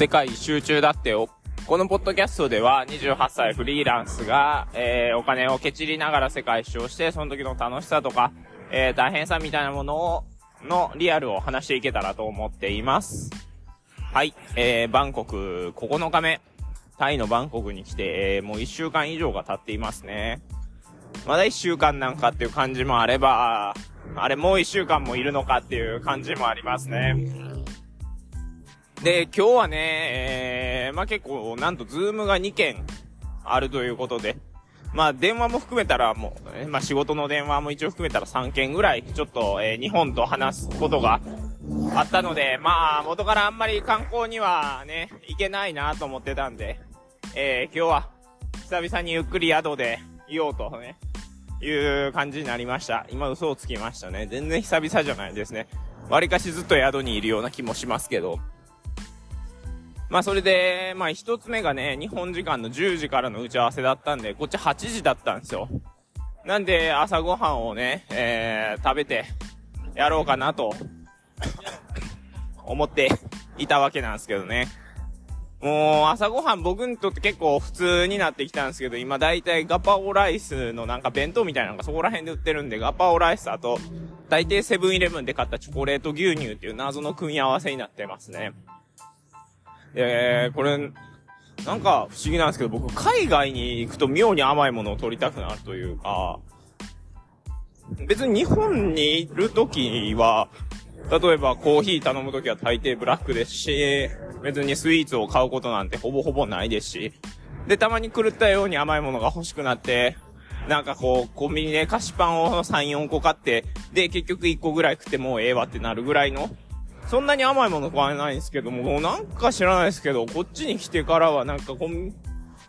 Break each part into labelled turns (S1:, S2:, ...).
S1: 世界一周中だってよ。このポッドキャストでは28歳フリーランスが、えー、お金をケチりながら世界一周をして、その時の楽しさとか、えー、大変さみたいなものを、のリアルを話していけたらと思っています。はい、えー、バンコク9日目。タイのバンコクに来て、えー、もう1週間以上が経っていますね。まだ1週間なんかっていう感じもあれば、あれもう1週間もいるのかっていう感じもありますね。で、今日はね、えー、まあ、結構、なんとズームが2件あるということで、まあ、電話も含めたらもう、まあ、仕事の電話も一応含めたら3件ぐらい、ちょっと、えー、日本と話すことがあったので、まあ、元からあんまり観光にはね、行けないなと思ってたんで、えー、今日は、久々にゆっくり宿でいようとね、いう感じになりました。今嘘をつきましたね。全然久々じゃないですね。割かしずっと宿にいるような気もしますけど。まあそれで、まあ一つ目がね、日本時間の10時からの打ち合わせだったんで、こっち8時だったんですよ。なんで朝ごはんをね、えー、食べてやろうかなと思っていたわけなんですけどね。もう朝ごはん僕にとって結構普通になってきたんですけど、今だいたいガパオライスのなんか弁当みたいなのがそこら辺で売ってるんで、ガパオライスあと、大抵セブンイレブンで買ったチョコレート牛乳っていう謎の組み合わせになってますね。えー、これ、なんか不思議なんですけど、僕、海外に行くと妙に甘いものを取りたくなるというか、別に日本にいるときは、例えばコーヒー頼むときは大抵ブラックですし、別にスイーツを買うことなんてほぼほぼないですし、で、たまに狂ったように甘いものが欲しくなって、なんかこう、コンビニで菓子パンを3、4個買って、で、結局1個ぐらい食ってもうええわってなるぐらいの、そんなに甘いもの買えないんですけども、もうなんか知らないですけど、こっちに来てからはなんかコン、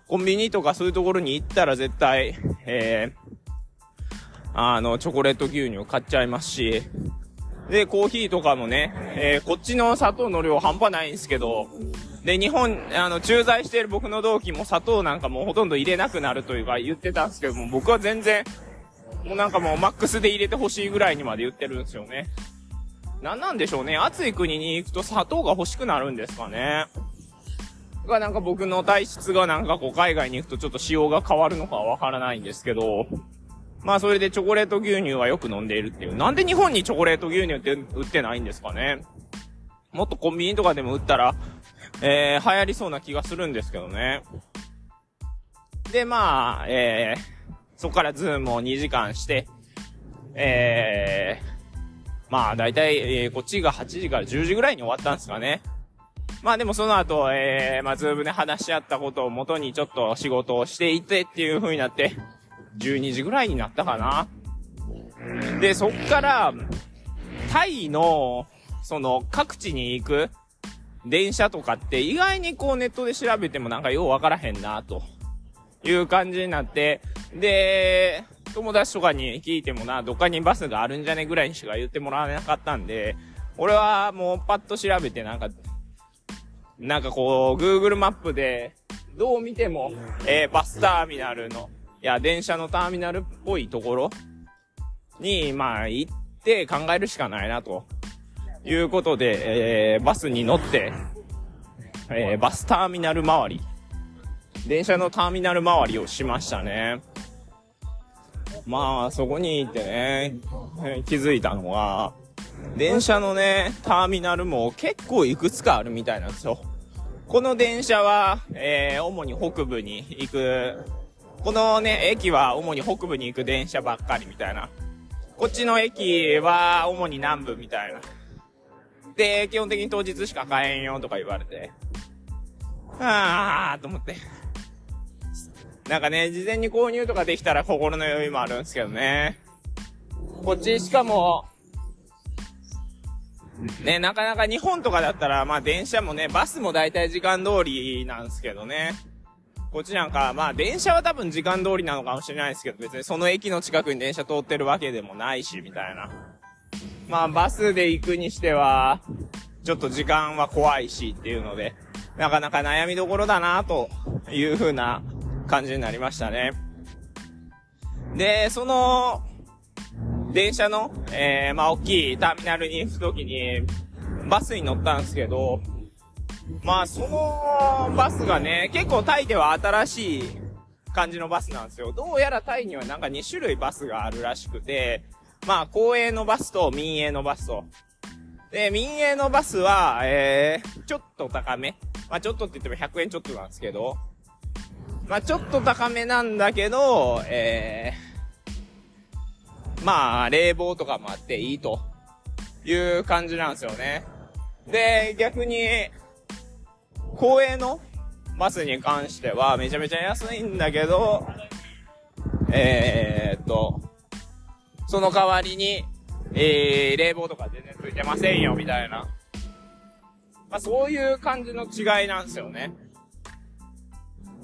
S1: コンビニとかそういうところに行ったら絶対、えー、あの、チョコレート牛乳買っちゃいますし、で、コーヒーとかもね、えー、こっちの砂糖の量半端ないんですけど、で、日本、あの、駐在している僕の同期も砂糖なんかもうほとんど入れなくなるというか言ってたんですけども、僕は全然、もうなんかもうマックスで入れてほしいぐらいにまで言ってるんですよね。何なんでしょうね。暑い国に行くと砂糖が欲しくなるんですかね。がなんか僕の体質がなんかこう海外に行くとちょっと仕様が変わるのかわからないんですけど、まあそれでチョコレート牛乳はよく飲んでいるっていう。なんで日本にチョコレート牛乳って売ってないんですかね。もっとコンビニとかでも売ったら、えー、流行りそうな気がするんですけどね。で、まあ、えー、そこからズームを2時間して、えー、まあ、だいたい、えー、こっちが8時から10時ぐらいに終わったんですかね。まあでもその後、えー、まあ、ズームで話し合ったことをもとにちょっと仕事をしていてっていう風になって、12時ぐらいになったかな。で、そっから、タイの、その、各地に行く電車とかって意外にこうネットで調べてもなんかようわからへんな、という感じになって、で、友達とかに聞いてもな、どっかにバスがあるんじゃねぐらいにしか言ってもらわなかったんで、俺はもうパッと調べてなんか、なんかこう、Google マップで、どう見ても、えー、バスターミナルの、いや、電車のターミナルっぽいところに、まあ、行って考えるしかないな、ということで、えー、バスに乗って、えー、バスターミナル周り、電車のターミナル周りをしましたね。まあ、そこに行ってね、気づいたのは、電車のね、ターミナルも結構いくつかあるみたいなんですよ。この電車は、えー、主に北部に行く、このね、駅は主に北部に行く電車ばっかりみたいな。こっちの駅は主に南部みたいな。で、基本的に当日しか買えんよとか言われて。あーと思って。なんかね、事前に購入とかできたら心の余裕もあるんですけどね。こっちしかも、ね、なかなか日本とかだったら、まあ電車もね、バスも大体時間通りなんですけどね。こっちなんか、まあ電車は多分時間通りなのかもしれないですけど、別にその駅の近くに電車通ってるわけでもないし、みたいな。まあバスで行くにしては、ちょっと時間は怖いしっていうので、なかなか悩みどころだなというふうな感じになりましたね。で、その、電車の、えー、まあ、大きいターミナルに行くときに、バスに乗ったんですけど、まあ、そのバスがね、結構タイでは新しい感じのバスなんですよ。どうやらタイにはなんか2種類バスがあるらしくて、まあ、公営のバスと民営のバスと。で、民営のバスは、えー、ちょっと高め。まあ、ちょっとって言っても100円ちょっとなんですけど、まあ、ちょっと高めなんだけど、えー、まあ、冷房とかもあっていいという感じなんですよね。で、逆に、公営のバスに関してはめちゃめちゃ安いんだけど、えー、っと、その代わりに、えー、冷房とか全然ついてませんよ、みたいな。まあ、そういう感じの違いなんですよね。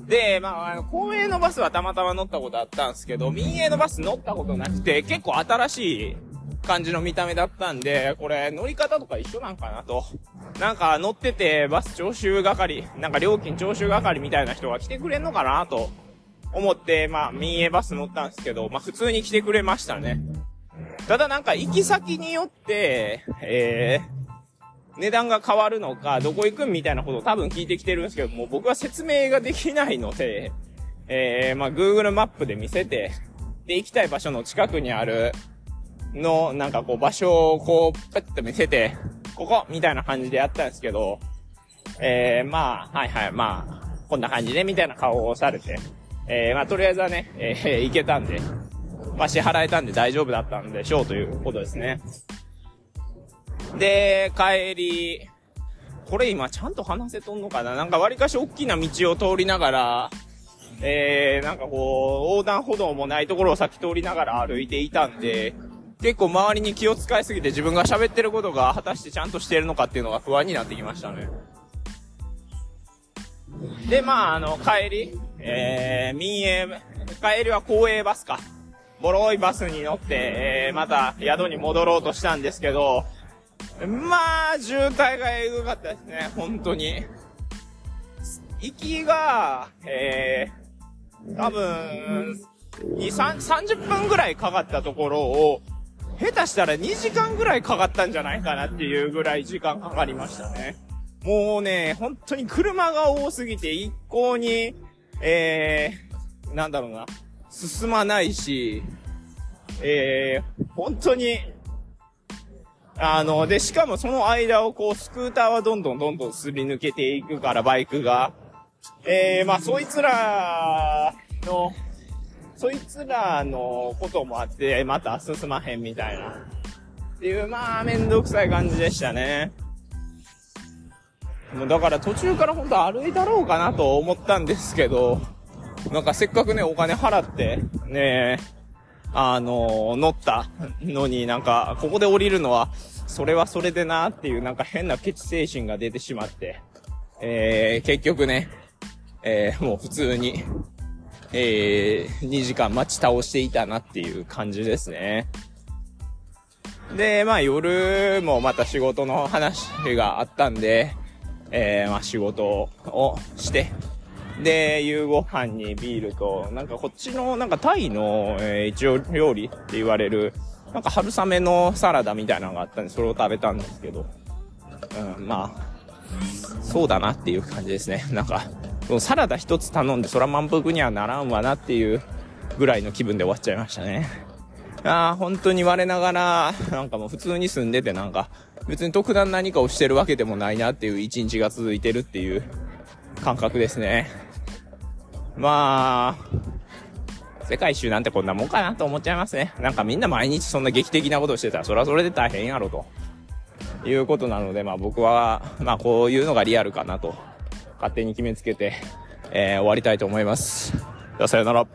S1: で、まあ、公営のバスはたまたま乗ったことあったんですけど、民営のバス乗ったことなくて、結構新しい感じの見た目だったんで、これ乗り方とか一緒なんかなと。なんか乗っててバス徴収係、なんか料金徴収係みたいな人が来てくれんのかなと思って、まあ民営バス乗ったんですけど、まあ普通に来てくれましたね。ただなんか行き先によって、えー、値段が変わるのか、どこ行くみたいなことを多分聞いてきてるんですけども、僕は説明ができないので、えー、まあ Google マップで見せて、で、行きたい場所の近くにある、の、なんかこう場所をこう、ペッと見せて、ここみたいな感じでやったんですけど、えー、まあ、はいはい、まあ、こんな感じで、みたいな顔をされて、えー、まあ、とりあえずはね、えー、行けたんで、まあ、支払えたんで大丈夫だったんでしょうということですね。で、帰り、これ今ちゃんと話せとんのかな？なんか割かし大きな道を通りながら、えー、なんかこう、横断歩道もないところを先通りながら歩いていたんで、結構周りに気を使いすぎて自分が喋ってることが果たしてちゃんとしてるのかっていうのが不安になってきましたね。で、まあ、あの、帰り、えー、民営、帰りは公営バスか。ボロいバスに乗って、えー、また宿に戻ろうとしたんですけど、まあ、渋滞がエグかったですね、本当に。行きが、えー、多分、2、30分ぐらいかかったところを、下手したら2時間ぐらいかかったんじゃないかなっていうぐらい時間かかりましたね。もうね、本当に車が多すぎて一向に、えー、なんだろうな、進まないし、えー、本当に、あの、で、しかもその間をこう、スクーターはどんどんどんどんすり抜けていくから、バイクが。えー、まあ、そいつらの、そいつらのこともあって、また進まへんみたいな。っていう、まあ、めんどくさい感じでしたね。もうだから途中から本当歩いたろうかなと思ったんですけど、なんかせっかくね、お金払って、ねえあのー、乗ったのになんか、ここで降りるのは、それはそれでなっていうなんか変なケチ精神が出てしまって、えー、結局ね、えー、もう普通に、えー、2時間待ち倒していたなっていう感じですね。で、まあ夜もまた仕事の話があったんで、えー、まあ仕事をして、で、夕ご飯にビールと、なんかこっちの、なんかタイの、えー、一応料理って言われる、なんか春雨のサラダみたいなのがあったんで、それを食べたんですけど、うん、まあ、そうだなっていう感じですね。なんか、サラダ一つ頼んで、そら満腹にはならんわなっていうぐらいの気分で終わっちゃいましたね。ああ、本当に我ながら、なんかもう普通に住んでてなんか、別に特段何かをしてるわけでもないなっていう一日が続いてるっていう感覚ですね。まあ、世界一周なんてこんなもんかなと思っちゃいますね。なんかみんな毎日そんな劇的なことしてたら、それはそれで大変やろと。いうことなので、まあ僕は、まあこういうのがリアルかなと勝手に決めつけて、えー、終わりたいと思います。じゃあさよなら。